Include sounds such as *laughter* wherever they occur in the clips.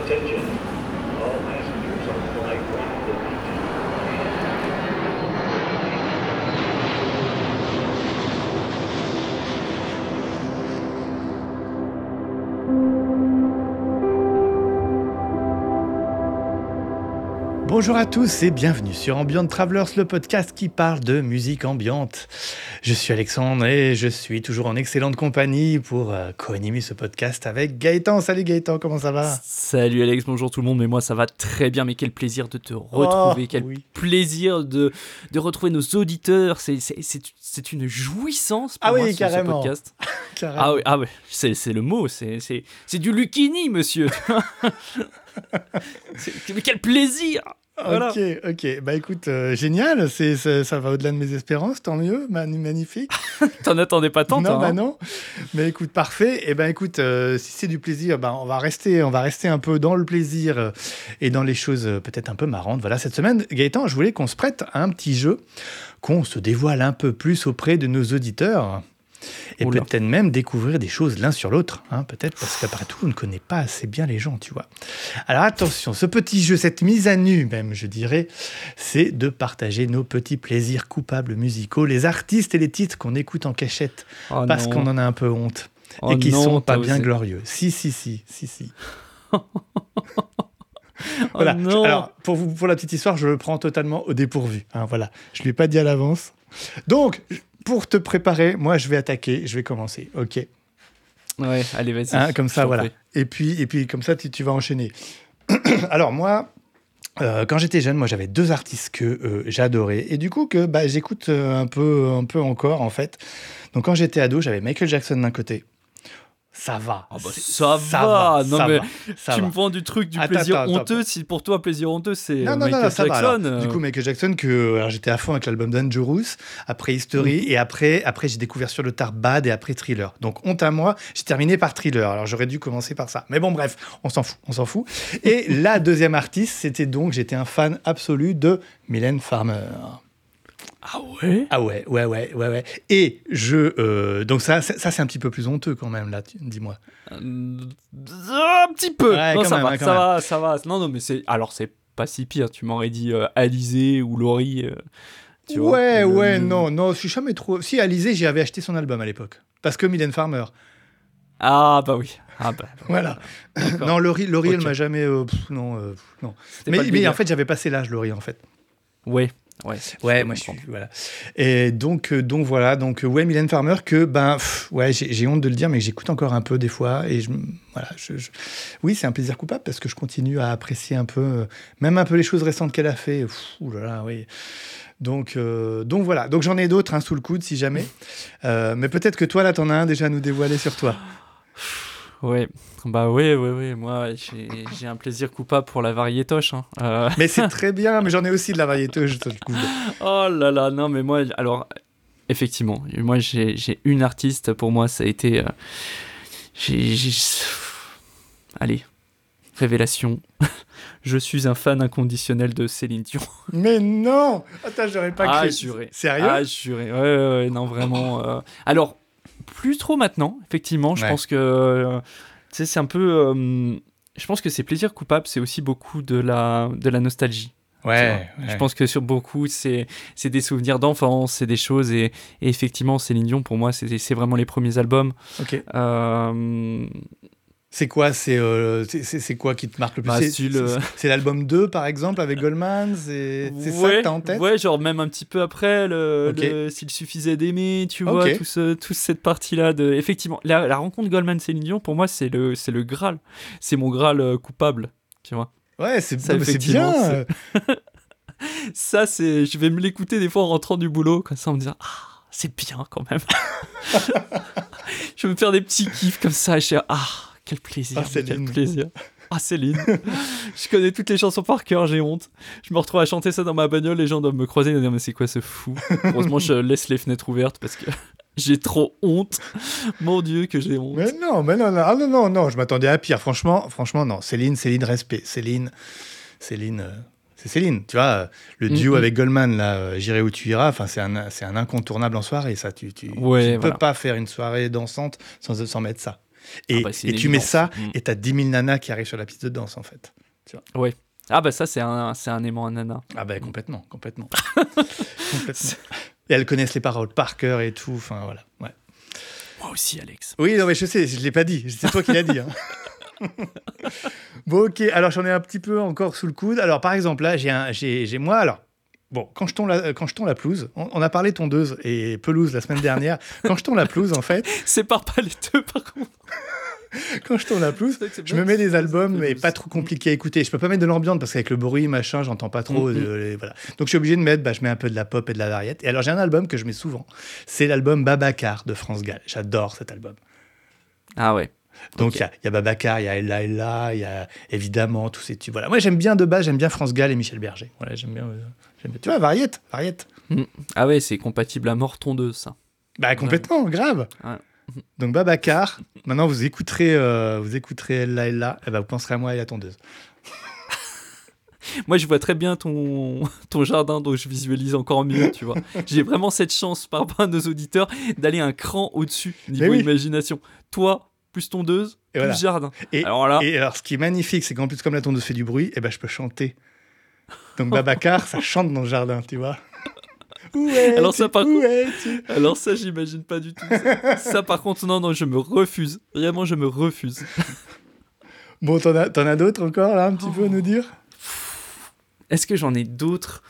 Attention. All Bonjour à tous et bienvenue sur Ambient Travelers, le podcast qui parle de musique ambiante. Je suis Alexandre et je suis toujours en excellente compagnie pour euh, co-animer ce podcast avec Gaëtan. Salut Gaëtan, comment ça va? Salut Alex, bonjour tout le monde, mais moi ça va très bien, mais quel plaisir de te retrouver, Oh, quel oui. plaisir de, de retrouver nos auditeurs, c'est, une jouissance pour Ah moi, ce- ce, carrément. podcast. *laughs* Carrément. Ah oui, ah oui c'est, le mot, c'est, du Lucchini, monsieur *laughs* Mais quel plaisir Voilà. Ok, ok. Bah écoute, euh, génial, c'est, ça, ça va au-delà de mes espérances, tant mieux, man- magnifique. *laughs* T'en attendais pas tant, non, bah hein non. Mais écoute, parfait. Et ben écoute, euh, si c'est du plaisir, ben on va rester, on va rester un peu dans le plaisir euh, et dans les choses peut-être un peu marrantes. Voilà, cette semaine, Gaëtan, je voulais qu'on se prête à un petit jeu, qu'on se dévoile un peu plus auprès de nos auditeurs. Et Oula. peut-être même découvrir des choses l'un sur l'autre, hein, peut-être parce qu'après tout, on ne connaît pas assez bien les gens, tu vois. Alors attention, ce petit jeu, cette mise à nu même, je dirais, c'est de partager nos petits plaisirs coupables musicaux, les artistes et les titres qu'on écoute en cachette Oh parce non. qu'on en a un peu honte Oh et qui non, sont pas bien osé. glorieux. Si, si, si, si, si. *laughs* Oh voilà. non. Alors, pour, vous, pour la petite histoire, je le prends totalement au dépourvu. hein, voilà. Je ne lui ai pas dit à l'avance. Donc, pour te préparer, moi, je vais attaquer. Je vais commencer. OK. Ouais, allez, vas-y. Hein, comme ça, voilà. prie. Et puis, et puis, comme ça, tu, tu vas enchaîner. *clears throat* Alors, moi. euh, quand j'étais jeune, moi j'avais deux artistes que euh, j'adorais et du coup que bah, j'écoute euh, un peu, un peu encore en fait. Donc quand j'étais ado, j'avais Michael Jackson d'un côté. Ça va. Ah bah, ça va. Non, ça mais va, ça tu va. me vends du truc, du Attends, plaisir attends, attends. honteux. Si pour toi, plaisir honteux, c'est Non, non, Michael non, ça va. alors. Jackson. euh, Du coup, Michael Jackson, que alors, j'étais à fond avec l'album Dangerous, après History, Mhm. et après, après j'ai découvert sur le tard Bad et après Thriller. Donc, honte à moi, j'ai terminé par Thriller. Alors, j'aurais dû commencer par ça. Mais bon, bref, on s'en fout, on s'en fout. Et *laughs* la deuxième artiste, c'était donc, j'étais un fan absolu de Mylène Farmer. Ah ouais? Ah ouais, ouais, ouais, ouais, ouais. Et je. euh, donc, ça, c'est- ça c'est un petit peu plus honteux quand même, là, dis-moi. Euh, Un petit peu. Ouais, non, ça même, va, ça va, ça va. Non, non, mais c'est. Alors, c'est pas si pire. Tu m'aurais dit euh, Alizé ou Laurie. euh, tu vois. ouais, Le- ouais, le- non, non, je suis jamais trop. Si, Alizé, j'y avais acheté son album à l'époque. Parce que Mylène Farmer. Ah, bah oui. Ah, bah. *laughs* Voilà. Non, Laurie, Laurie elle m'a jamais. pff, non, pff, non. Mais, mais en fait, j'avais passé l'âge, Laurie, en fait. Ouais. Ouais, Ouais, moi, je suis. Voilà. Et donc, euh, donc voilà. Donc, euh, ouais, Mylène Farmer, que, ben, pff, ouais, j'ai honte de le dire, mais que j'écoute encore un peu des fois. Et je. Voilà. Je, je- Oui, c'est un plaisir coupable parce que je continue à apprécier un peu, euh, même un peu les choses récentes qu'elle a fait. Ouh là là, oui. Donc, euh, donc voilà. Donc, j'en ai d'autres hein, sous le coude si jamais. Euh, mais peut-être que toi, là, t'en as un déjà à nous dévoiler sur toi. Ouais. Bah, ouais, ouais, ouais. Moi, j'ai un plaisir coupable pour la variétoche. Hein. Euh, Mais c'est *laughs* très bien, mais j'en ai aussi de la coude. Oh là là, non, mais moi, alors, effectivement, moi, j'ai une artiste, pour moi, ça a été. euh, j'ai. Allez, révélation. *laughs* Je suis un fan inconditionnel de Céline Dion. *laughs* Mais non Attends, j'aurais pas ah, cru. juré. Sérieux? Ah, juré. Ouais, ouais, ouais, non, vraiment. euh, Alors, plus trop maintenant, effectivement. Je Ouais. pense que. c'est un peu. euh, Je pense que c'est plaisir coupable, c'est aussi beaucoup de la, de la nostalgie. Ouais, Je pense que sur beaucoup, c'est des souvenirs d'enfance, c'est des choses. Et, et effectivement, Céline Dion, pour moi, c'est c'est vraiment les premiers albums. Ok. Euh, C'est quoi C'est euh, c'est- quoi qui te marque le plus Bah, C'est- euh, C'est l'album 2, par exemple, avec Goldman C'est ça que t'as en tête Ouais, genre même un petit peu après, le, Ok. le- s'il suffisait d'aimer, tu vois, tout ce, toute cette partie-là. de Effectivement, la, la rencontre Goldman-Céline Dion, pour moi, c'est le, c'est le Graal. C'est mon Graal euh, coupable, tu vois. Ouais, c'est bien *laughs* Ça, c'est... Je vais me l'écouter des fois en rentrant du boulot, comme ça, en me disant « Ah, c'est bien quand même *laughs* !» Je vais me faire des petits kiffs comme ça, et je suis « Ah, quel plaisir, Ah, quel Céline. plaisir !» Ah, Céline *laughs* Je connais toutes les chansons par cœur, j'ai honte. Je me retrouve à chanter ça dans ma bagnole, les gens doivent me croiser et me dire « Mais c'est quoi ce fou ?» Heureusement, je laisse les fenêtres ouvertes parce que *laughs* j'ai trop honte. Mon Dieu, que j'ai honte. Mais non, mais non, non, ah non, non, non, je m'attendais à pire. Franchement, franchement, non. Céline, Céline, respect. Céline, Céline, euh, c'est Céline. Tu vois, euh, le duo Mhm. avec Goldman, là, euh, J'irai où tu iras, enfin, c'est un, c'est un incontournable en soirée, ça. Tu, tu, Ouais, tu peux pas faire une soirée dansante sans, sans mettre ça. Et, Ah bah, et tu mets ça, Mm. et t'as 10 000 nanas qui arrivent sur la piste de danse, en fait. Ah bah ça c'est un, c'est un aimant à nana. Ah ben complètement, complètement. *laughs* complètement. Et elles connaissent les paroles par cœur et tout, enfin voilà. Ouais. Moi aussi Alex. Oui, non mais je sais, je l'ai pas dit, c'est toi qui l'as dit. hein. *laughs* bon ok, alors j'en ai un petit peu encore sous le coude. Alors par exemple là, j'ai un, j'ai, j'ai- moi alors. Bon, quand je tonds la, quand je tonds la pelouse, on, on a parlé tondeuse et pelouse la semaine dernière. quand je tonds la pelouse, en fait, *laughs* Sépare pas les deux par contre. *laughs* quand je tonds la pelouse, je me mets des albums, mais pas trop compliqués à écouter. Je peux pas mettre de l'ambiance parce qu'avec le bruit, machin, j'entends pas trop. Mhm. euh, les- voilà. Donc je suis obligé de mettre, bah, je mets un peu de la pop et de la variette. Et alors j'ai un album que je mets souvent. C'est l'album Babacar de France Gall. J'adore cet album. Ah ouais. Donc il y a- il y, a Babacar, il y a Ella Ella, il y a évidemment tous ces tubes. Voilà. Moi j'aime bien de base, j'aime bien France Gall et Michel Berger. Voilà, j'aime bien, euh, bien. Tu vois, variette, variette. Ah ouais c'est compatible à mort tondeuse ça. Bah complètement, grave. Ouais. Donc Babacar, maintenant vous écouterez, euh, vous écouterez Ella Ella, et bah, vous penserez à moi et la tondeuse. Moi, je vois très bien ton, ton jardin, donc je visualise encore mieux, tu vois. J'ai vraiment cette chance par rapport à nos auditeurs d'aller un cran au-dessus niveau oui. imagination. Toi, plus tondeuse, Et plus voilà. jardin. Et, Alors là, et alors, ce qui est magnifique, c'est qu'en plus, comme la tondeuse fait du bruit, eh ben, je peux chanter. Donc, Babacar, ça chante dans le jardin, tu vois. Où es-tu? Alors ça, par contre- alors ça, j'imagine pas du tout. Ça. Ça, par contre, non, non, je me refuse. Vraiment, je me refuse. Bon, t'en as, t'en as d'autres encore, là, un petit peu à nous dire? Est-ce que j'en ai d'autres?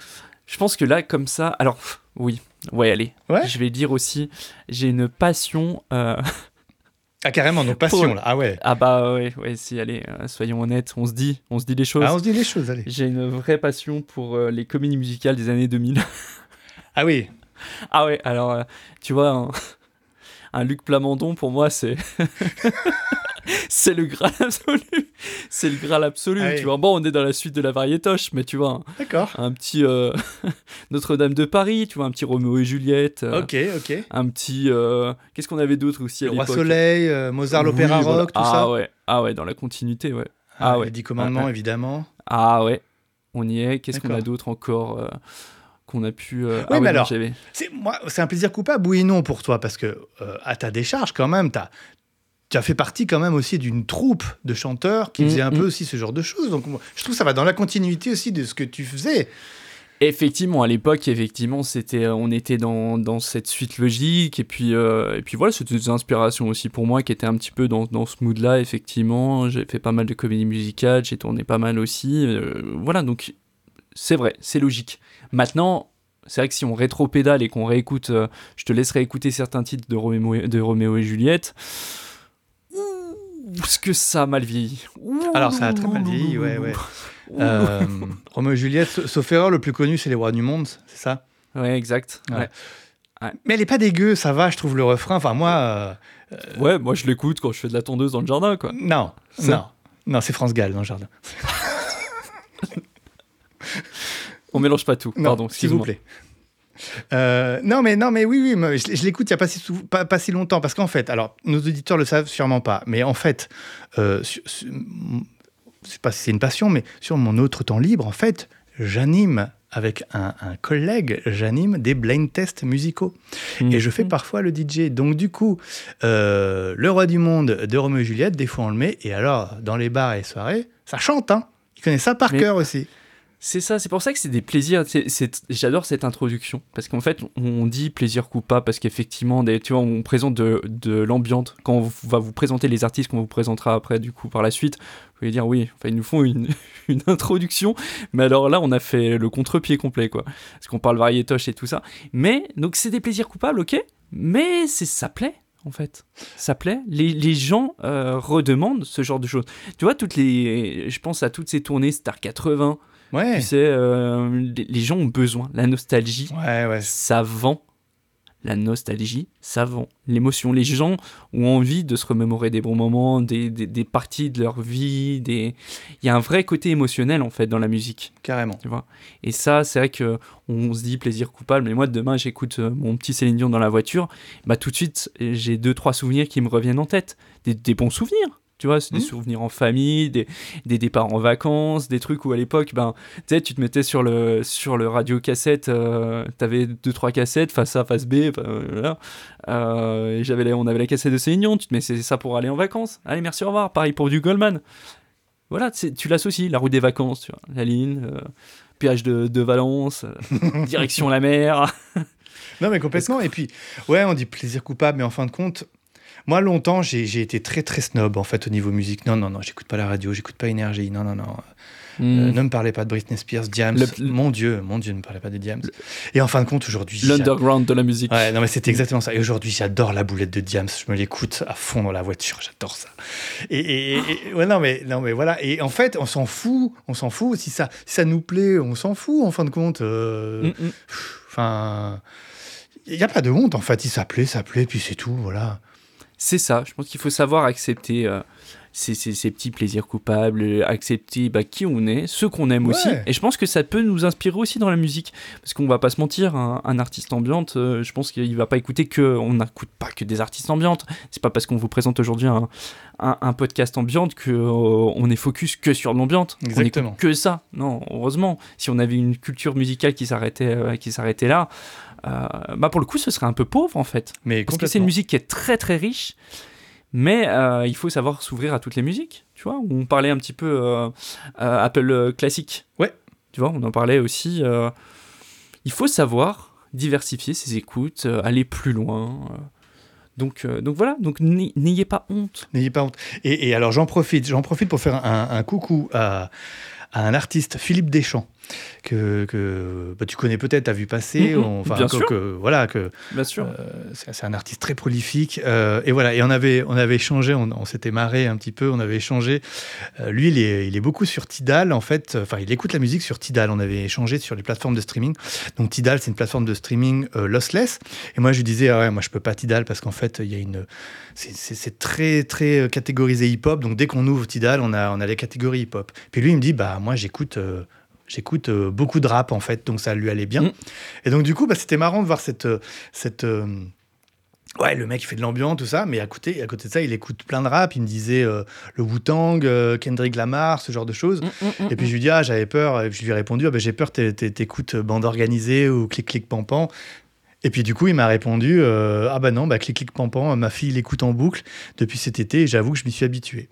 Je pense que là, comme ça, alors oui, ouais, allez. Ouais? Je vais dire aussi, j'ai une passion. euh, Ah, carrément, donc passion, Pour- là. Ah ouais. Ah bah ouais, ouais, si, allez, euh, soyons honnêtes, on se dit, on se dit les choses. Ah, on se dit les choses, allez. J'ai une vraie passion pour euh, les comédies musicales des années 2000. Ah oui. ah ouais, alors, euh, tu vois, un, *laughs* un Luc Plamondon, pour moi, c'est... *laughs* c'est le Graal absolu. C'est le Graal absolu, Ah oui. tu vois. Bon, on est dans la suite de la variétoche, mais tu vois, D'accord. un, petit euh, *laughs* Notre-Dame de Paris, tu vois, un petit Roméo et Juliette. euh, Ok, ok. Un petit... Qu'est-ce qu'on avait d'autre aussi à Le Roi l'époque Soleil, Mozart, l'opéra Oui, voilà. rock, tout ah, ça. ouais, ah ouais, dans la continuité, ouais. Ah ouais. Les Dix Commandements, Ah, évidemment. Ah ouais, on y est. Qu'est-ce qu'on a d'autre encore qu'on a pu. euh, Oui, mais alors- C'est moi, c'est un plaisir coupable, oui et non pour toi, parce que euh, à ta décharge quand même, t'as tu as fait partie quand même aussi d'une troupe de chanteurs qui Mm, faisaient un mm. peu aussi ce genre de choses. Donc je trouve que ça va dans la continuité aussi de ce que tu faisais. Effectivement, à l'époque, effectivement, c'était, euh, on était dans, dans cette suite logique, et puis, euh, et puis voilà, c'était des inspirations aussi pour moi qui étaient un petit peu dans, dans ce mood-là, effectivement. J'ai fait pas mal de comédies musicales, j'ai tourné pas mal aussi. euh, voilà, donc c'est vrai, c'est logique. Maintenant, c'est vrai que si on rétro-pédale et qu'on réécoute, euh, je te laisserai écouter certains titres de Roméo, et- de Roméo et Juliette. Ouh, Est-ce que ça a mal vieilli Ouh, Alors, ça a très mal vieilli, ouais, ouais. Euh, Roméo et Juliette, sa- sauf erreur, le plus connu, c'est Les Rois du Monde, c'est ça? Ouais, exact. Ouais. Ouais. Mais elle est pas dégueu, ça va, je trouve le refrain. Enfin, moi, euh, Ouais, moi je l'écoute quand je fais de la tondeuse dans le jardin, quoi. non, non. Non, c'est France Gall dans le jardin. *laughs* On mélange pas tout. Non, Pardon, s'il vous plaît. Euh, non, mais non, mais oui, oui, je, je l'écoute il n'y a pas si, sou- pas, pas si longtemps parce qu'en fait, alors nos auditeurs le savent sûrement pas, mais en fait, euh, m- c'est pas si c'est une passion, mais sur mon autre temps libre, en fait, j'anime avec un, un collègue, j'anime des blind tests musicaux et je fais Mhm. parfois le DJ. Donc du coup, euh, le roi du monde de Roméo et Juliette, des fois on le met et alors dans les bars et les soirées, ça chante, hein. Ils connaissent ça par Mais- cœur aussi. C'est ça, c'est pour ça que c'est des plaisirs. J'adore cette introduction. Parce qu'en fait, on dit plaisir coupable parce qu'effectivement, tu vois, on présente de, de l'ambiance. Quand on va vous présenter les artistes qu'on vous présentera après, du coup, par la suite, vous allez dire oui, ils nous font une, *laughs* une introduction. Mais alors là, on a fait le contre-pied complet, quoi. Parce qu'on parle variétoche et tout ça. Mais, donc, c'est des plaisirs coupables, ok Mais ça plaît. En fait, ça plaît. Les, les gens euh, redemandent ce genre de choses. Tu vois, toutes les, je pense à toutes ces tournées Star 80, Ouais. tu sais, euh, les, gens ont besoin. La nostalgie, Ouais, ouais. ça vend. La nostalgie, ça vend. L'émotion, les gens ont envie de se remémorer des bons moments, des, des, des parties de leur vie. Des... Il y a un vrai côté émotionnel, en fait, dans la musique, Carrément. tu vois? Et ça, c'est vrai que on se dit plaisir coupable. Mais moi, demain, j'écoute euh, mon petit Céline Dion dans la voiture. Bah, tout de suite, j'ai deux, trois souvenirs qui me reviennent en tête. Des, des bons souvenirs. Tu vois, c'est des Mhm. souvenirs en famille, des, des départs en vacances, des trucs où à l'époque, ben, tu sais, tu te mettais sur le, sur le radio cassette, euh, t'avais deux, trois cassettes, face A, face B, voilà. Euh, et j'avais on avait la cassette de Céline tu te mets c'est ça pour aller en vacances. Allez, merci, au revoir. Pareil pour du Goldman. Voilà, tu l'associes, la route des vacances, tu vois, la ligne, euh, péage de, de Valence, euh, *laughs* direction la mer. Non, mais complètement. Et puis, ouais, on dit plaisir coupable, mais en fin de compte, moi, longtemps, j'ai été très, très snob, en fait, au niveau musique. Non, non, non, j'écoute pas la radio, j'écoute pas Énergie. Non, non, non. Euh, Hmm. ne me parlez pas de Britney Spears, Diams. Le- Mon Dieu, mon Dieu, ne me parlez pas de Diams. Et en fin de compte, aujourd'hui. L'underground de la musique. Ouais, non, mais c'est exactement ça. Et aujourd'hui, j'adore la boulette de Diams. Je me l'écoute à fond dans la voiture. J'adore ça. Et, et- et- et- ouais, non, mais, non, mais voilà. Et en fait, on s'en fout. On s'en fout. Si ça, si ça nous plaît, on s'en fout, en fin de compte. Euh, Mm, mm. Enfin. Il n'y a pas de honte, en fait. Il s'appelait, s'appelait, puis c'est tout. Voilà. C'est ça, je pense qu'il faut savoir accepter euh, ces, ces- ces petits plaisirs coupables, accepter bah, qui on est, ceux qu'on aime Ouais. aussi. Et je pense que ça peut nous inspirer aussi dans la musique. Parce qu'on va pas se mentir, un, un artiste ambiante, euh, je pense qu'il va pas écouter que. On n'écoute pas que des artistes ambiantes. C'est pas parce qu'on vous présente aujourd'hui un, un- un podcast ambiante que euh, on est focus que sur l'ambiante. Exactement. que ça. Non, heureusement. Si on avait une culture musicale qui s'arrêtait euh, qui s'arrêtait là, bah pour le coup, ce serait un peu pauvre en fait. Mais Parce que c'est une musique qui est très très riche, mais euh, il faut savoir s'ouvrir à toutes les musiques. Tu vois, on parlait un petit peu euh, euh, Apple classique. Ouais. Tu vois, on en parlait aussi. il faut savoir diversifier ses écoutes, aller plus loin. donc, donc voilà, donc n'ay- n'ayez pas honte. N'ayez pas honte. Et, et alors, j'en profite, j'en profite pour faire un, un coucou à, à un artiste, Philippe Deschamps, que, que bah, tu connais peut-être, tu as vu passer. Mhm, on- enfin, que- que- voilà, que Bien sûr. Euh, c'est un artiste très prolifique. euh, et voilà, et on avait, on avait échangé, on, on s'était marré un petit peu, on avait échangé. Euh, lui, il est, il est beaucoup sur Tidal, en fait. Enfin, il écoute la musique sur Tidal. On avait échangé sur les plateformes de streaming. Donc, Tidal, c'est une plateforme de streaming lossless. Et moi, je lui disais, ah ouais, moi, je peux pas Tidal parce qu'en fait, il y a une. c'est- très, très catégorisé hip-hop. Donc, dès qu'on ouvre Tidal, on a, on a les catégories hip-hop. Puis lui, il me dit, bah, moi, j'écoute. J'écoute euh, beaucoup de rap en fait, donc ça lui allait bien. Mm. Et donc du coup, bah, c'était marrant de voir cette, euh, cette, euh, Ouais, le mec, il fait de l'ambiance, tout ça, mais à côté, à côté de ça, il écoute plein de rap. Il me disait euh, le Wu-Tang, euh, Kendrick Lamar, ce genre de choses. Mm, Et puis je lui dis, ah, j'avais peur. Et puis je lui ai répondu, ah, ben, j'ai peur, t'é- t'é- t'écoutes bande organisée ou clic clic pampan. Et puis du coup, il m'a répondu, euh, ah bah non, bah clic clic pampan, ma fille l'écoute en boucle depuis cet été et j'avoue que je m'y suis habitué.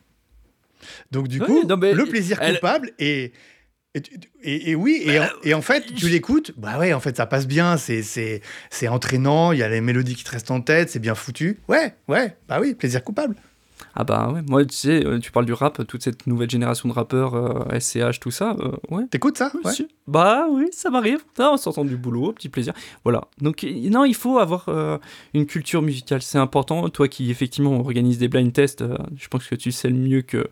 Donc du Oui, coup, non, le plaisir elle- coupable et et, tu- et- et oui, et en, et en fait, tu l'écoutes, bah ouais, en fait, ça passe bien, c'est, entraînant, il y a les mélodies qui te restent en tête, c'est bien foutu. Ouais, ouais, bah oui, plaisir coupable. Ah bah ouais, moi tu sais, euh, tu parles du rap, toute cette nouvelle génération de rappeurs, euh, SCH, tout ça, euh, ouais. T'écoutes ça? Ouais. Bah oui, ça m'arrive. On s'entend du boulot, petit plaisir. Voilà. Donc non, il faut avoir euh, une culture musicale, c'est important. Toi qui effectivement organise des blind tests, je pense que tu sais le mieux que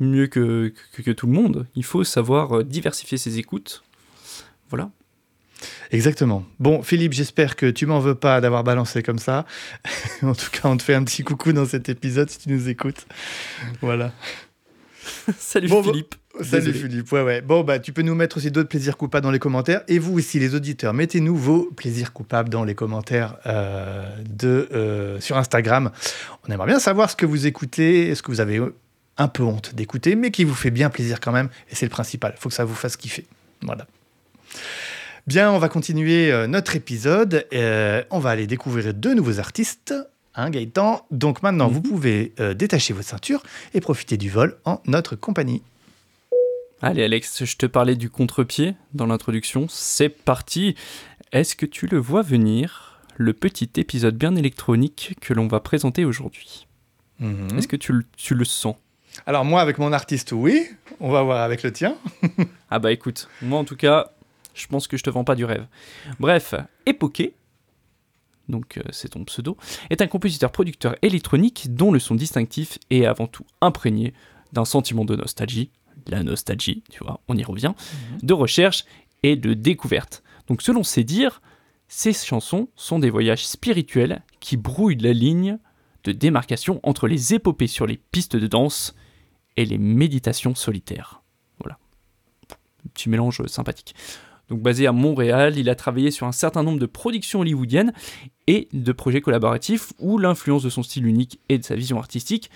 mieux que, que, que tout le monde. Il faut savoir euh, diversifier ses écoutes. Voilà. Exactement. Bon, Philippe, j'espère que tu m'en veux pas d'avoir balancé comme ça. *laughs* en tout cas, on te fait un petit coucou dans cet épisode si tu nous écoutes. Voilà. *laughs* Salut Bon, Philippe. Salut Désolé. Philippe. Ouais, ouais. Bon, bah, tu peux nous mettre aussi d'autres plaisirs coupables dans les commentaires. Et vous aussi, les auditeurs, mettez-nous vos plaisirs coupables dans les commentaires euh, de, euh, sur Instagram. On aimerait bien savoir ce que vous écoutez, ce que vous avez un peu honte d'écouter, mais qui vous fait bien plaisir quand même. Et c'est le principal. Il faut que ça vous fasse kiffer. Voilà. Bien, on va continuer euh, notre épisode. Euh, on va aller découvrir deux nouveaux artistes. Hein, Gaëtan Donc maintenant, Mhm. vous pouvez euh, détacher votre ceinture et profiter du vol en notre compagnie. Allez Alex, je te parlais du contre-pied dans l'introduction. C'est parti. Est-ce que tu le vois venir le petit épisode bien électronique que l'on va présenter aujourd'hui? Mhm. Est-ce que tu le sens? Alors moi, avec mon artiste, oui. On va voir avec le tien. *laughs* Ah bah écoute, moi en tout cas, je pense que je te vends pas du rêve. Bref, Epoké, donc euh, c'est ton pseudo, est un compositeur-producteur électronique dont le son distinctif est avant tout imprégné d'un sentiment de nostalgie, la nostalgie, tu vois, on y revient, de recherche et de découverte. Donc selon ses dires, ces chansons sont des voyages spirituels qui brouillent la ligne de démarcation entre les épopées sur les pistes de danse et les méditations solitaires. Voilà. Petit mélange sympathique. Donc basé à Montréal, il a travaillé sur un certain nombre de productions hollywoodiennes et de projets collaboratifs où l'influence de son style unique et de sa vision artistique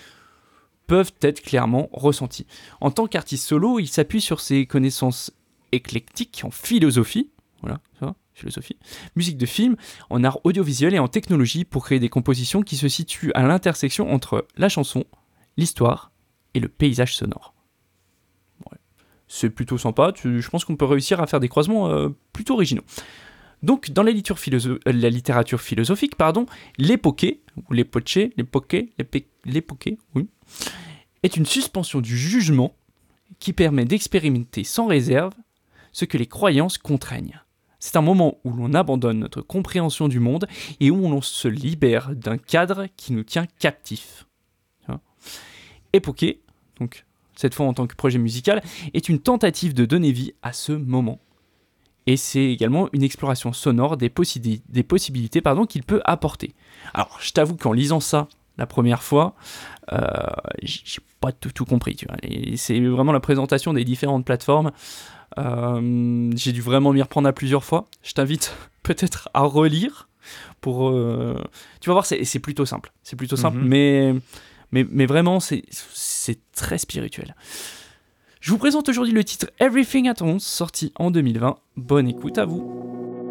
peuvent être clairement ressentis. En tant qu'artiste solo, il s'appuie sur ses connaissances éclectiques en philosophie, voilà, philosophie, musique de film, en art audiovisuel et en technologie pour créer des compositions qui se situent à l'intersection entre la chanson, l'histoire et le paysage sonore. C'est plutôt sympa, je pense qu'on peut réussir à faire des croisements euh, plutôt originaux. Donc, dans la littérature, euh, la littérature philosophique, pardon, ou l'époqué, l'épé- l'époqué, oui, est une suspension du jugement qui permet d'expérimenter sans réserve ce que les croyances contraignent. C'est un moment où l'on abandonne notre compréhension du monde et où l'on se libère d'un cadre qui nous tient captifs. Époqué, donc cette fois en tant que projet musical, est une tentative de donner vie à ce moment. Et c'est également une exploration sonore des, possibi- des possibilités pardon, qu'il peut apporter. Alors, je t'avoue qu'en lisant ça la première fois, euh, j'ai pas tout, tout compris. C'est vraiment la présentation des différentes plateformes. Euh, j'ai dû vraiment m'y reprendre à plusieurs fois. Je t'invite *laughs* peut-être à relire pour. euh, Tu vas voir, c'est c'est plutôt simple. C'est plutôt simple, Mhm. mais, mais, vraiment, c'est très spirituel. Je vous présente aujourd'hui le titre Everything at Once, sorti en 2020. Bonne écoute à vous.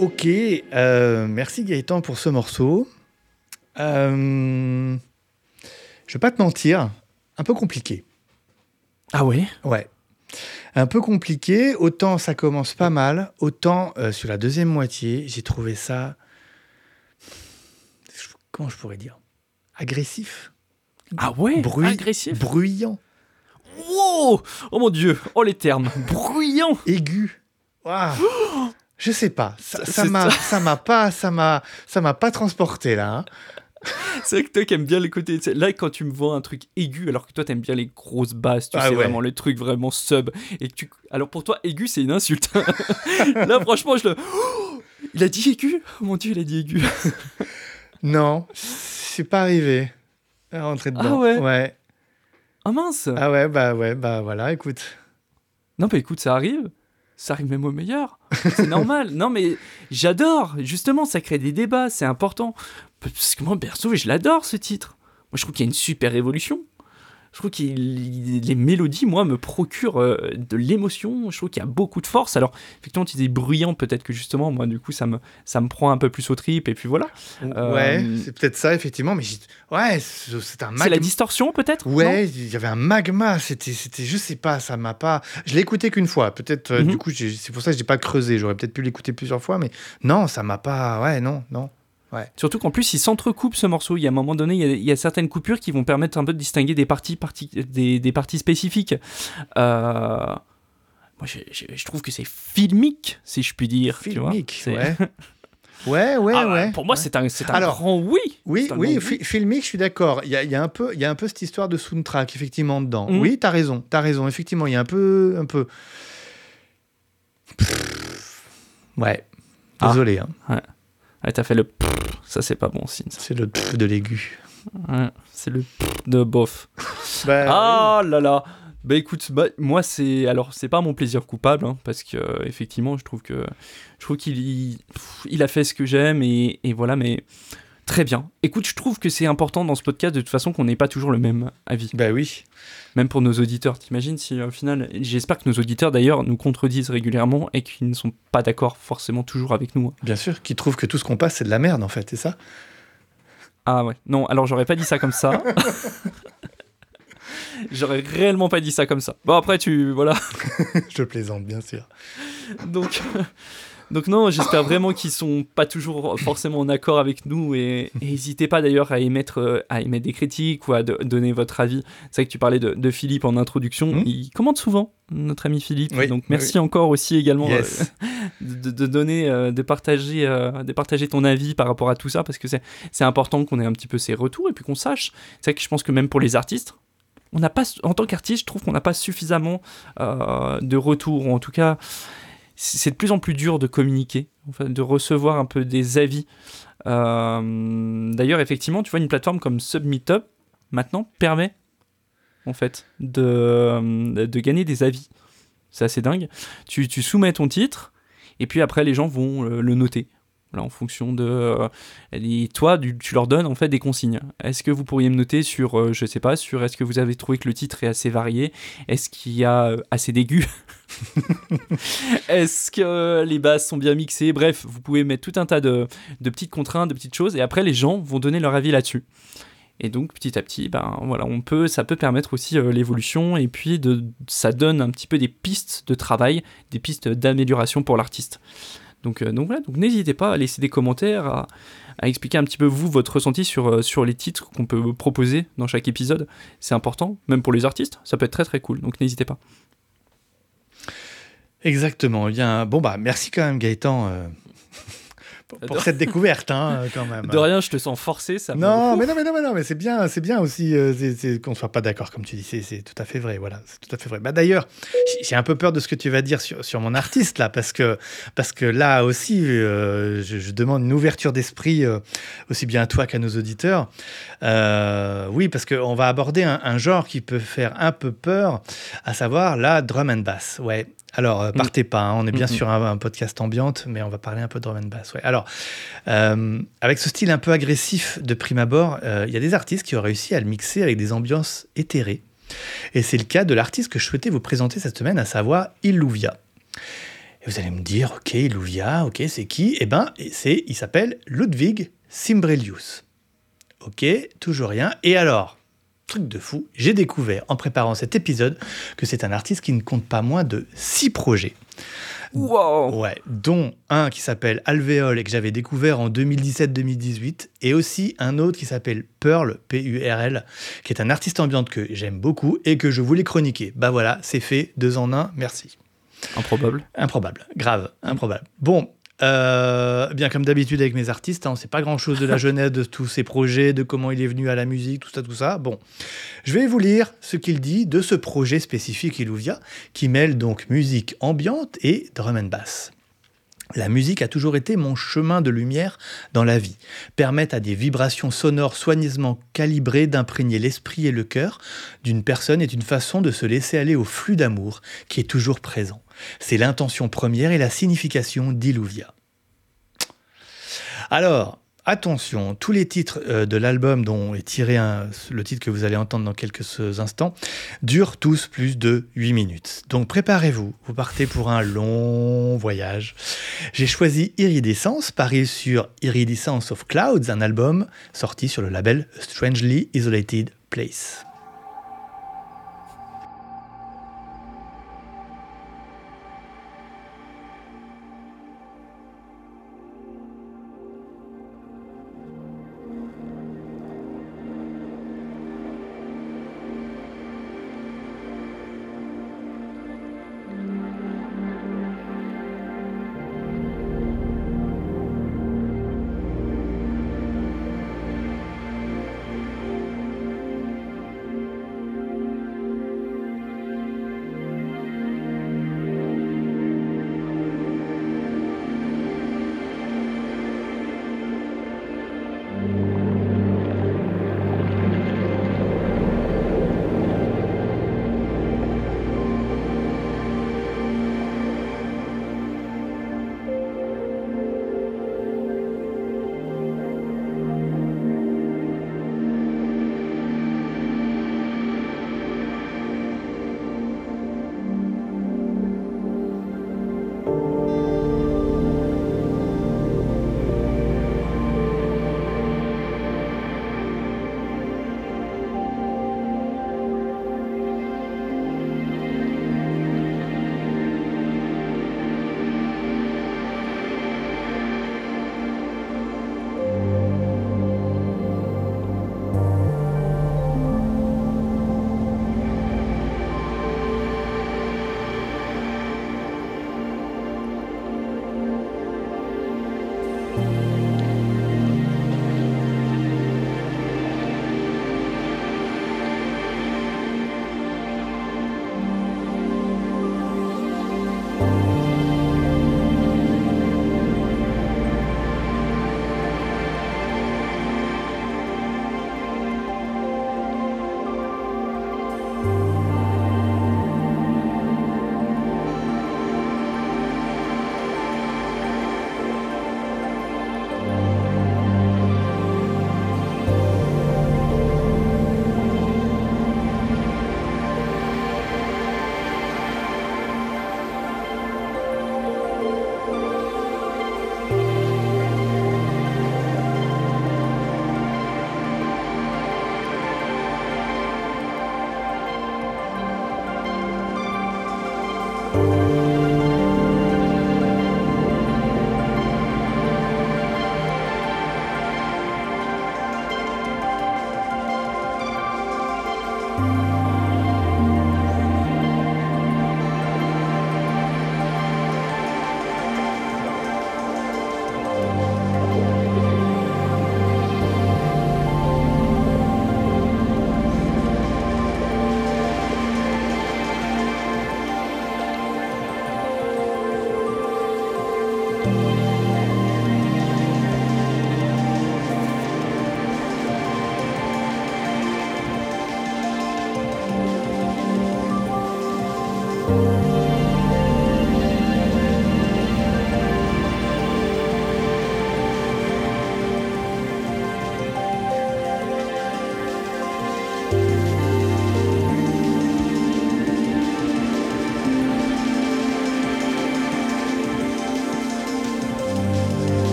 Ok. Euh, merci Gaëtan pour ce morceau. Euh, je vais pas te mentir, un peu compliqué. Ah ouais? Ouais. Un peu compliqué. Autant ça commence pas mal, autant euh, sur la deuxième moitié, j'ai trouvé ça. Comment je pourrais dire? Agressif. Ah ouais? Bruit- Agressif? Bruyant. Wow Oh mon dieu Oh les termes *laughs* Bruyant aigu. Ouah. *gasps* Je sais pas. Ça m'a, ça. m'a pas, ça m'a, ça m'a pas transporté là. hein. C'est vrai que toi qui aimes bien les côtés. Là, quand tu me vois un truc aigu, alors que toi t'aimes bien les grosses basses, tu Ah sais ouais. vraiment les trucs vraiment sub. Et que tu... Alors pour toi, aigu, c'est une insulte. *laughs* là, franchement, je le. Oh *gasps* il a dit aigu? Oh Mon dieu, il a dit aigu. *laughs* Non, c'est pas arrivé. À rentrer dedans. Ah ouais? Ouais. Ah mince Ah ouais, bah ouais, bah voilà, écoute. Non, mais écoute, ça arrive. Ça arrive même au meilleur. C'est normal. *laughs* Non, mais j'adore. Justement, ça crée des débats. C'est important. Parce que moi, perso, je l'adore ce titre. Moi, je trouve qu'il y a une super évolution. Je trouve que les mélodies, moi, me procurent euh, de l'émotion. Je trouve qu'il y a beaucoup de force. Alors, effectivement, tu dis bruyant, peut-être que justement, moi, du coup, ça me, ça me prend un peu plus au trip. Et puis voilà. Euh, Ouais, c'est peut-être ça, effectivement, mais ouais, c'est un C'est la magma. distorsion, peut-être Ouais, il y avait un magma, c'était, c'était, je sais pas, ça m'a pas. Je l'ai écouté qu'une fois, peut-être, euh, Mhm. du coup, j'ai- c'est pour ça que j'ai pas creusé, j'aurais peut-être pu l'écouter plusieurs fois, mais non, ça m'a pas. Ouais, non, non. Surtout qu'en plus, il s'entrecoupe ce morceau. Il y a un moment donné, il y a, il y a certaines coupures qui vont permettre un peu de distinguer des parties, parties- des, des parties spécifiques. Euh, Moi, je, je- je trouve que c'est filmique, si je puis dire. tu vois. Filmique, C'est- ouais. *laughs* Ouais, ouais, Ah, ouais. Pour moi, ouais. c'est un, c'est un Alors, grand oui. Oui, un oui, filmique, je suis d'accord. Il y a, il y a un peu, il y a un peu cette histoire de soundtrack effectivement dedans. Mhm. Oui, t'as raison, t'as raison. Effectivement, il y a un peu, un peu. Ouais. Ah. Désolé, hein. Ouais, t'as fait le. Ça, c'est pas bon signe. c'est le pff de l'aigu. Ouais, c'est le de bof. *laughs* Bah, Ah là là Bah écoute, bah, moi c'est alors c'est pas mon plaisir coupable hein, parce que euh, effectivement je trouve que je trouve qu'il il a fait ce que j'aime et, et voilà mais très bien. Écoute, je trouve que c'est important dans ce podcast de toute façon qu'on n'ait pas toujours le même avis, Bah oui. même pour nos auditeurs. T'imagines si au final, j'espère que nos auditeurs d'ailleurs nous contredisent régulièrement et qu'ils ne sont pas d'accord forcément toujours avec nous. Bien sûr, qui trouve que tout ce qu'on passe, c'est de la merde, en fait, c'est ça? Ah ouais, non, alors j'aurais pas dit ça comme ça. *laughs* j'aurais réellement pas dit ça comme ça. Bon après tu voilà. *laughs* Je plaisante, bien sûr. Donc, donc non, j'espère vraiment qu'ils sont pas toujours forcément en accord avec nous et n'hésitez pas d'ailleurs à émettre, euh, à émettre des critiques ou à do- donner votre avis. C'est vrai que tu parlais de, de Philippe en introduction, Mhm. il commente souvent, notre ami Philippe. Oui, donc oui, merci encore aussi également euh, *laughs* de, de donner, euh, de partager, euh, de partager ton avis par rapport à tout ça parce que c'est c'est important qu'on ait un petit peu ses retours et puis qu'on sache. C'est vrai que je pense que même pour les artistes, on n'a pas, en tant qu'artiste, je trouve qu'on n'a pas suffisamment de retours, ou en tout cas, c'est de plus en plus dur de communiquer, de recevoir un peu des avis. Euh, D'ailleurs, effectivement, tu vois, une plateforme comme SubmitUp, maintenant, permet, en fait, de, de gagner des avis. C'est assez dingue. Tu, tu soumets ton titre, et puis après, les gens vont euh, le noter. En fonction de. euh, toi, tu leur donnes en fait des consignes. Est-ce que vous pourriez me noter sur, euh, je sais pas, sur est-ce que vous avez trouvé que le titre est assez varié? Est-ce qu'il y a euh, assez d'aigus? *laughs* Est-ce que les basses sont bien mixées? Bref, vous pouvez mettre tout un tas de, de petites contraintes, de petites choses, et après les gens vont donner leur avis là-dessus. Et donc petit à petit, ben voilà, on peut, ça peut permettre aussi euh, l'évolution et puis de, ça donne un petit peu des pistes de travail, des pistes d'amélioration pour l'artiste. Donc, euh, donc voilà, donc n'hésitez pas à laisser des commentaires, à, expliquer un petit peu vous votre ressenti sur, euh, sur les titres qu'on peut proposer dans chaque épisode. C'est important, même pour les artistes, ça peut être très très cool. Donc n'hésitez pas. Exactement. Eh bon, bah, merci quand même, Gaëtan, euh, pour, De- cette découverte, hein, *laughs* quand même. De rien, je te sens forcé, ça. Non, mais non, mais non, mais non, mais c'est bien, c'est bien aussi euh, qu'on soit pas d'accord, comme tu dis, c'est- tout à fait vrai, voilà, c'est tout à fait vrai. Bah d'ailleurs, j'ai- un peu peur de ce que tu vas dire sur, sur mon artiste là, parce que parce que là aussi, euh, je, je demande une ouverture d'esprit euh, aussi bien à toi qu'à nos auditeurs. Euh, oui, parce qu'on va aborder un, un genre qui peut faire un peu peur, à savoir la drum and bass. Ouais. Alors, euh, partez pas, hein, on est bien Mhm. sur un, un podcast ambiante, mais on va parler un peu de drum and bass. Ouais. Alors, euh, avec ce style un peu agressif de prime abord, euh, il y a des artistes qui ont réussi à le mixer avec des ambiances éthérées. Et c'est le cas de l'artiste que je souhaitais vous présenter cette semaine, à savoir Illuvia. Et vous allez me dire, ok, Louvia, ok, c'est qui? Eh ben, c'est, il s'appelle Ludwig Simbrelius. Ok, toujours rien. Et alors, truc de fou, j'ai découvert en préparant cet épisode que c'est un artiste qui ne compte pas moins de six projets. Wow Ouais, dont un qui s'appelle Alvéole et que j'avais découvert en 2017-2018, et aussi un autre qui s'appelle Pearl, P-U-R-L, qui est un artiste ambiante que j'aime beaucoup et que je voulais chroniquer. Bah voilà, c'est fait, deux en un, merci. Improbable. Improbable, grave, improbable. Bon, euh, bien comme d'habitude avec mes artistes, hein, on ne sait pas grand-chose de la *laughs* jeunesse de tous ces projets, de comment il est venu à la musique, tout ça, tout ça. Bon, je vais vous lire ce qu'il dit de ce projet spécifique Illuvia, qui mêle donc musique ambiante et drum and bass. La musique a toujours été mon chemin de lumière dans la vie, permettre à des vibrations sonores soigneusement calibrées d'imprégner l'esprit et le cœur d'une personne est une façon de se laisser aller au flux d'amour qui est toujours présent. C'est l'intention première et la signification d'Illuvia. Alors, attention, tous les titres euh, de l'album dont est tiré le titre que vous allez entendre dans quelques instants durent tous plus de 8 minutes. Donc préparez-vous, vous partez pour un long voyage. J'ai choisi Iridescence, paru sur Iridescence of Clouds, un album sorti sur le label Strangely Isolated Place.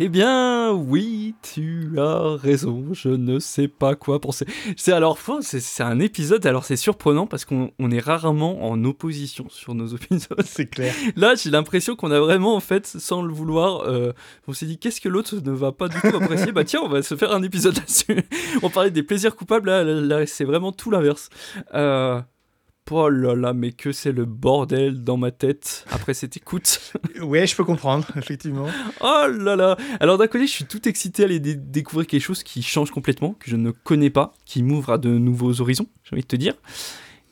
Eh bien, oui, tu as raison. Je ne sais pas quoi penser. C'est alors, faut- c'est c'est un épisode. Alors, c'est surprenant parce qu'on on est rarement en opposition sur nos opinions. *laughs* C'est clair. *laughs* Là, j'ai l'impression qu'on a vraiment, en fait, sans le vouloir, euh, on s'est dit qu'est-ce que l'autre ne va pas du tout apprécier? Bah tiens, on va se faire un épisode là-dessus. *laughs* on parlait des plaisirs coupables, là, là, là, c'est vraiment tout l'inverse. Euh, oh là là, mais que c'est le bordel dans ma tête après cette écoute. *laughs* Ouais, je peux comprendre, *laughs* effectivement. Oh là là Alors d'un côté, je suis tout excité à aller dé- découvrir quelque chose qui change complètement, que je ne connais pas, qui m'ouvre à de nouveaux horizons, j'ai envie de te dire.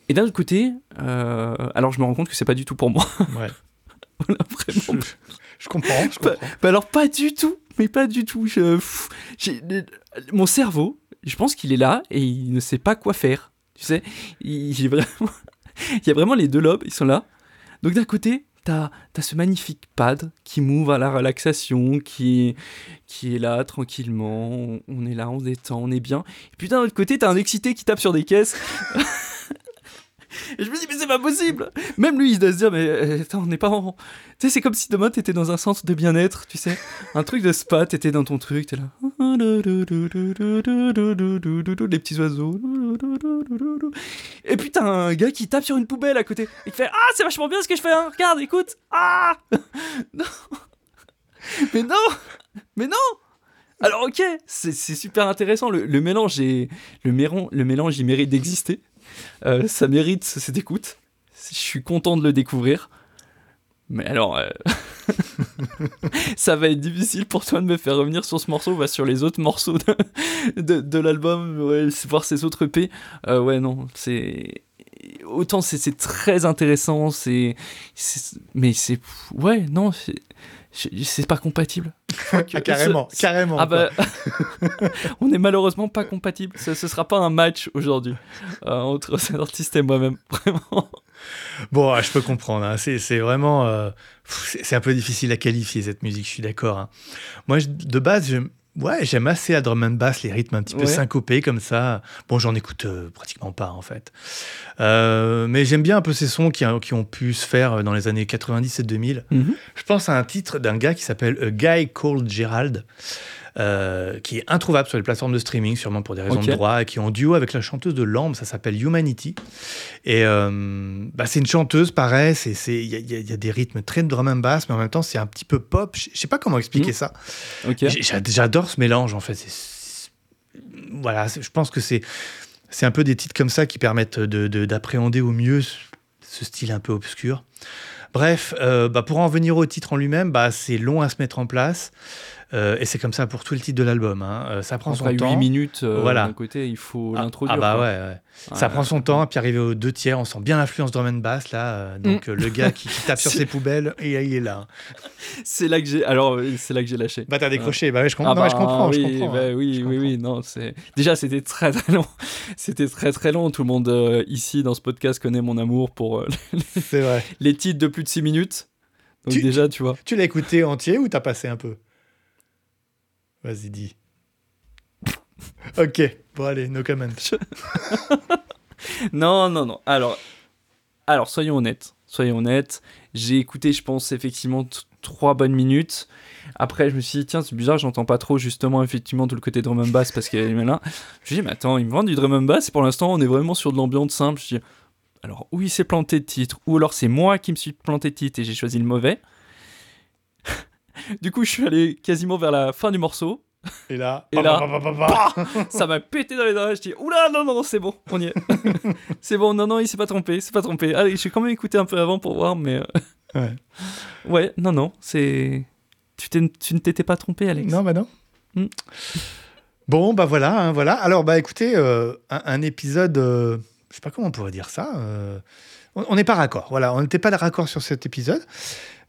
Et d'un autre côté, euh, alors je me rends compte que c'est pas du tout pour moi. Ouais. *laughs* Voilà, Je, vraiment je comprends, je comprends. bah alors pas du tout, mais pas du tout. Je, pff, mon cerveau, je pense qu'il est là et il ne sait pas quoi faire. Tu sais, *laughs* il, y a vraiment les deux lobes, ils sont là. Donc d'un côté, t'as as ce magnifique pad qui m'ouvre à la relaxation, qui est, qui est là tranquillement. On, on est là, on se détend, on est bien. Et puis d'un autre côté, t'as un excité qui tape sur des caisses. *laughs* Et je me dis, mais c'est pas possible! Même lui, il doit se dire, mais euh, attends, on n'est pas en. Tu sais, c'est comme si demain t'étais dans un centre de bien-être, tu sais, un truc de spa, t'étais dans ton truc, t'es là. Les petits oiseaux. Et puis un gars qui tape sur une poubelle à côté. Il fait Ah, c'est vachement bien ce que je fais, hein, regarde, écoute! Ah! *laughs* Non! Mais non! Mais non! Alors, ok, c'est super intéressant. Le, le mélange est. Le, méron- le mélange, il mérite d'exister. Euh, ça mérite cette écoute. Je suis content de le découvrir. Mais alors, euh, *laughs* ça va être difficile pour toi de me faire revenir sur ce morceau, va sur les autres morceaux de, de, de l'album, ouais, voir ces autres EP. Euh, ouais, non, c'est. Autant c'est très intéressant, c'est. Mais c'est. Ouais, non, c'est- pas compatible. *laughs* Ah, carrément, Ce- carrément. ah bah, *laughs* on est malheureusement pas compatibles. Ce, ce sera pas un match aujourd'hui euh, entre cet artiste et moi-même, vraiment. Bon, ah, je peux comprendre. hein. C'est, vraiment. euh, c'est, un peu difficile à qualifier cette musique, je suis d'accord. hein. Moi, je- de base, je- ouais, j'aime assez la drum and bass, les rythmes un petit peu syncopés comme ça. Bon, j'en écoute euh, pratiquement pas, en fait. Euh, mais j'aime bien un peu ces sons qui, qui ont pu se faire dans les années 90 et 2000. Je pense à un titre d'un gars qui s'appelle A Guy Called Gerald, euh, qui est introuvable sur les plateformes de streaming, sûrement pour des raisons de droit, et qui est en duo avec la chanteuse de Lamb, ça s'appelle Humanity. Et euh, bah, c'est une chanteuse, pareil, il y, a- y des rythmes très de drum and bass, mais en même temps, c'est un petit peu pop. Je je sais pas comment expliquer Mhm. ça. J'adore ce mélange, en fait. Voilà, je pense que c'est c'est un peu des titres comme ça qui permettent de- de- d'appréhender au mieux ce, ce style un peu obscur. Bref, euh, bah, pour en venir au titre en lui-même, bah, c'est long à se mettre en place. Euh, et c'est comme ça pour tout le titre de l'album. hein. Euh, ça prend Après son temps. 8 minutes, euh, Voilà. d'un côté, il faut Ah, l'introduire. ah bah quoi. ouais, ouais. Ça Ouais. prend son temps, puis arrivé aux deux tiers, on sent bien l'influence drum and bass là. euh, donc euh, le gars qui, qui tape sur *laughs* Mm. Ses poubelles, et il est là. C'est là que j'ai. Alors, c'est là que j'ai lâché. Bah t'as décroché, bah ouais, je, com- Ah non, mais je bah comprends, je oui, comprends. bah hein. oui, Je oui, comprends. oui, non, c'est déjà c'était très très long. *laughs* C'était très très long. Tout le monde euh, ici dans ce podcast connaît mon amour pour euh, C'est vrai. *laughs* les titres de plus de 6 minutes. Donc Tu- déjà, tu vois. Tu l'as écouté entier ou t'as passé un peu? Vas-y, dis. *laughs* ok, bon allez, no comment. *laughs* Non, non, non. Alors, alors soyons honnêtes. Soyons honnêtes. J'ai écouté, je pense, effectivement, trois bonnes minutes. Après, je me suis dit, tiens, c'est bizarre, j'entends pas trop, justement, effectivement, tout le côté drum and bass parce qu'il y a là. Je me suis dit, mais attends, ils me vendent du drum and bass et pour l'instant, on est vraiment sur de l'ambiance simple. Je me suis dit, alors, ou il s'est planté de titre, ou alors c'est moi qui me suis planté de titre et j'ai choisi le mauvais. Du coup, je suis allé quasiment vers la fin du morceau. Et là, Et là- pa, pa, pa. Ça m'a pété dans les oreilles. Je dis, oula, non, non, non, c'est bon, on y est. *laughs* c'est bon, non, non, il s'est pas trompé, il s'est pas trompé. Allez, j'ai quand même écouté un peu avant pour voir, mais. euh, Ouais. *laughs* ouais, non, non, c'est. Tu, ne t'étais pas trompé, Alex. Non, bah non. Hmm. Bon, bah voilà, hein, voilà. Alors, bah écoutez, euh, un, un épisode, euh, je sais pas comment on pourrait dire ça. euh, on on n'est pas raccord. Voilà, on n'était pas raccord sur cet épisode.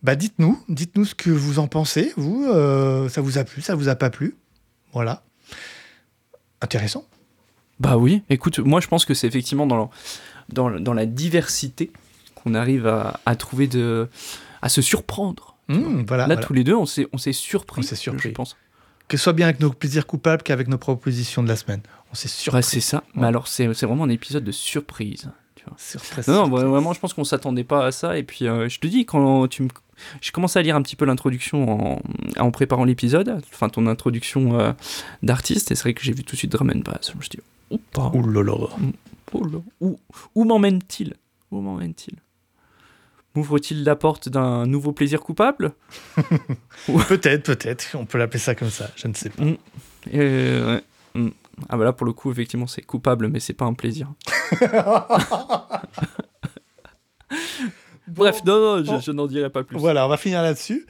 Bah dites-nous, dites-nous ce que vous en pensez. Vous, euh, ça vous a plu, ça vous a pas plu Voilà. Intéressant. Bah oui, écoute, moi je pense que c'est effectivement dans, la- dans, dans la diversité qu'on arrive à, à trouver de. à se surprendre. Hmm, voilà. Là, voilà. tous les deux, on s'est on s'est surpris. On s'est surpris. Je pense. Que ce soit bien avec nos plaisirs coupables qu'avec nos propositions de la semaine. On s'est surpris. Ouais, c'est ça. Mais alors, c'est c'est vraiment un épisode de surprise. tu vois. Non, non, vraiment, je pense qu'on s'attendait pas à ça. Et puis, euh, je te dis, quand tu me... J'ai commencé à lire un petit peu l'introduction en... en préparant l'épisode, enfin ton introduction euh, d'artiste, et c'est vrai que j'ai vu tout de suite Drum and Bass. Je me suis dit, là. Oh là. Où, où m'emmène-t-il? Où m'emmène-t-il? M'ouvre-t-il la porte d'un nouveau plaisir coupable? *laughs* Peut-être, peut-être. On peut l'appeler ça comme ça. Je ne sais pas. Euh, ouais. Mm. Ah bah là, pour le coup, effectivement, c'est coupable, mais c'est pas un plaisir. *laughs* Bref, non, non, je, n'en dirai pas plus. Voilà, on va finir là-dessus.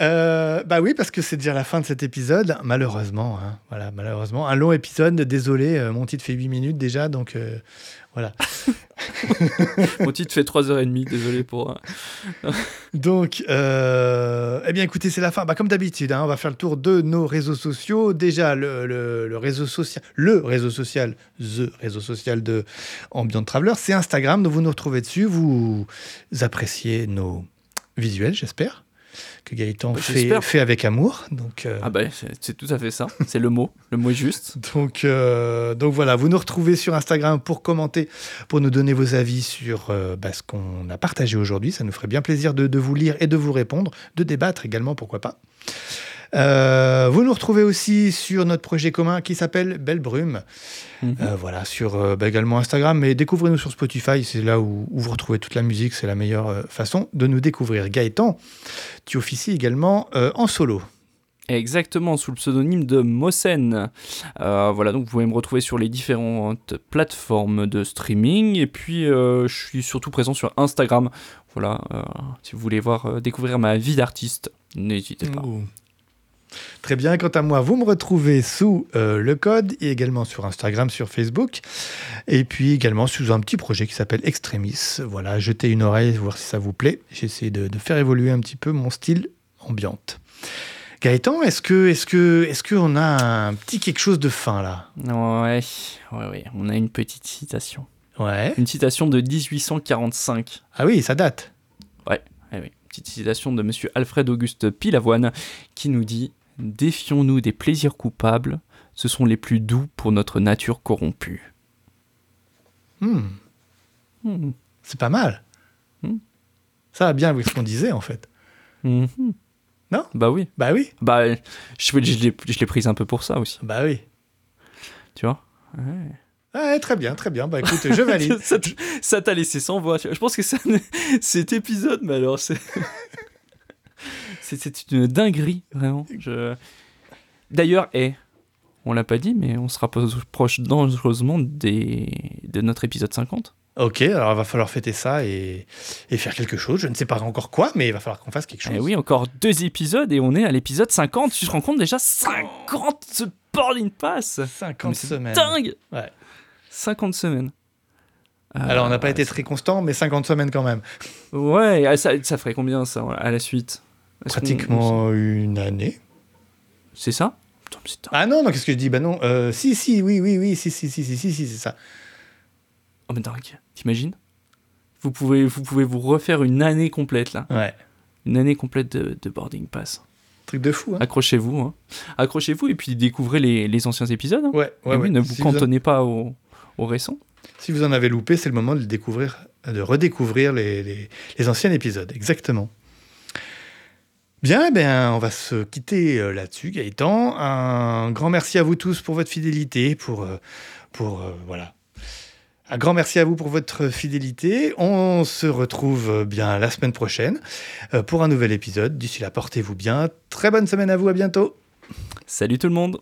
Euh, bah oui, parce que c'est déjà la fin de cet épisode, malheureusement. hein. Voilà, malheureusement. Un long épisode, désolé, euh, mon titre fait 8 minutes déjà, donc euh, voilà. *laughs* *laughs* Mon titre fait 3h30, désolé pour... euh, *laughs* Donc, euh, eh bien écoutez, c'est la fin. Bah, comme d'habitude, hein, on va faire le tour de nos réseaux sociaux. Déjà, le réseau social, le réseau social, the réseau social de Ambient Traveler, c'est Instagram. Donc vous nous retrouvez dessus. Vous appréciez nos visuels, j'espère. Que Gaëtan Bah, fait, avec amour. Donc, euh, Ah bah, c'est tout à fait ça. C'est le mot. Le mot est juste. *laughs* Donc, euh, donc voilà, vous nous retrouvez sur Instagram pour commenter, pour nous donner vos avis sur euh, bah, ce qu'on a partagé aujourd'hui. Ça nous ferait bien plaisir de, de vous lire et de vous répondre, de débattre également, pourquoi pas. Euh, vous nous retrouvez aussi sur notre projet commun qui s'appelle Belle Brume. Mhm. Euh, voilà, sur euh, bah, également Instagram, mais découvrez-nous sur Spotify, c'est là où, où vous retrouvez toute la musique, c'est la meilleure façon de nous découvrir. Gaëtan, tu officies également en solo. Exactement, sous le pseudonyme de Mosen. Euh, voilà, donc vous pouvez me retrouver sur les différentes plateformes de streaming. Et puis, euh, je suis surtout présent sur Instagram. Voilà, euh, si vous voulez voir, découvrir ma vie d'artiste, n'hésitez pas. Ouh. Très bien. Quant à moi, vous me retrouvez sous euh, le code et également sur Instagram, sur Facebook. Et puis également sous un petit projet qui s'appelle Extremis. Voilà, jetez une oreille, voir si ça vous plaît. J'essaie de, de faire évoluer un petit peu mon style ambiante. Gaëtan, est-ce que, est-ce que, est-ce qu'on a un petit quelque chose de fin là? Ouais, ouais, ouais, on a une petite citation. Ouais. Une citation de 1845. Ah oui, ça date. Eh oui, petite citation de monsieur Alfred Auguste Pilavoine qui nous dit Défions-nous des plaisirs coupables, ce sont les plus doux pour notre nature corrompue. Hmm, Hmm. c'est pas mal. Hmm. Ça va bien avec ce qu'on disait en fait. Mhm. Non? Bah oui. Bah oui. Bah, je, je l'ai je l'ai prise un peu pour ça aussi, Bah oui. tu vois? Ouais, très bien, très bien. Bah écoute, je *laughs* valide. ça t'a laissé sans voix. Je pense que ça, *laughs* cet épisode, mais alors, c'est. C'est c'est une dinguerie, vraiment. Je... D'ailleurs, et on l'a pas dit, mais on se rapproche dangereusement des... de notre épisode 50. Ok, alors il va falloir fêter ça et, et faire quelque chose. Je ne sais pas encore quoi, mais il va falloir qu'on fasse quelque chose. Eh oui, encore deux épisodes et on est à l'épisode 50. Tu te rends compte déjà 50 ce boarding pass 50 Mais c'est semaines. Dingue Ouais. 50 semaines. Alors on n'a pas Euh, été très constant, mais 50 semaines quand même. Ouais, ah, ça, ça ferait combien ça à la suite? Pratiquement une année. C'est ça? Ah non, non, qu'est-ce que je dis? Bah non, euh, si, si, oui, oui, oui, si, si, si, si, si, si, c'est ça. Oh mais dingue, t'imagines? Vous pouvez, vous pouvez vous refaire une année complète là. Ouais. Une année complète de, de boarding pass. Truc de fou, hein. Accrochez-vous. Hein. Accrochez-vous et puis découvrez les, les anciens épisodes. hein. Ouais, Et ouais, oui, ouais. ne vous Si vous en- cantonnez pas au, au récent. Si vous en avez loupé, c'est le moment de découvrir, de redécouvrir les, les, les anciens épisodes. Exactement. Bien, bien, on va se quitter euh, là-dessus, Gaëtan. Un grand merci à vous tous pour votre fidélité, pour, euh, pour euh, voilà. Un grand merci à vous pour votre fidélité. On se retrouve bien la semaine prochaine pour un nouvel épisode. D'ici là, portez-vous bien. Très bonne semaine à vous. À bientôt. Salut tout le monde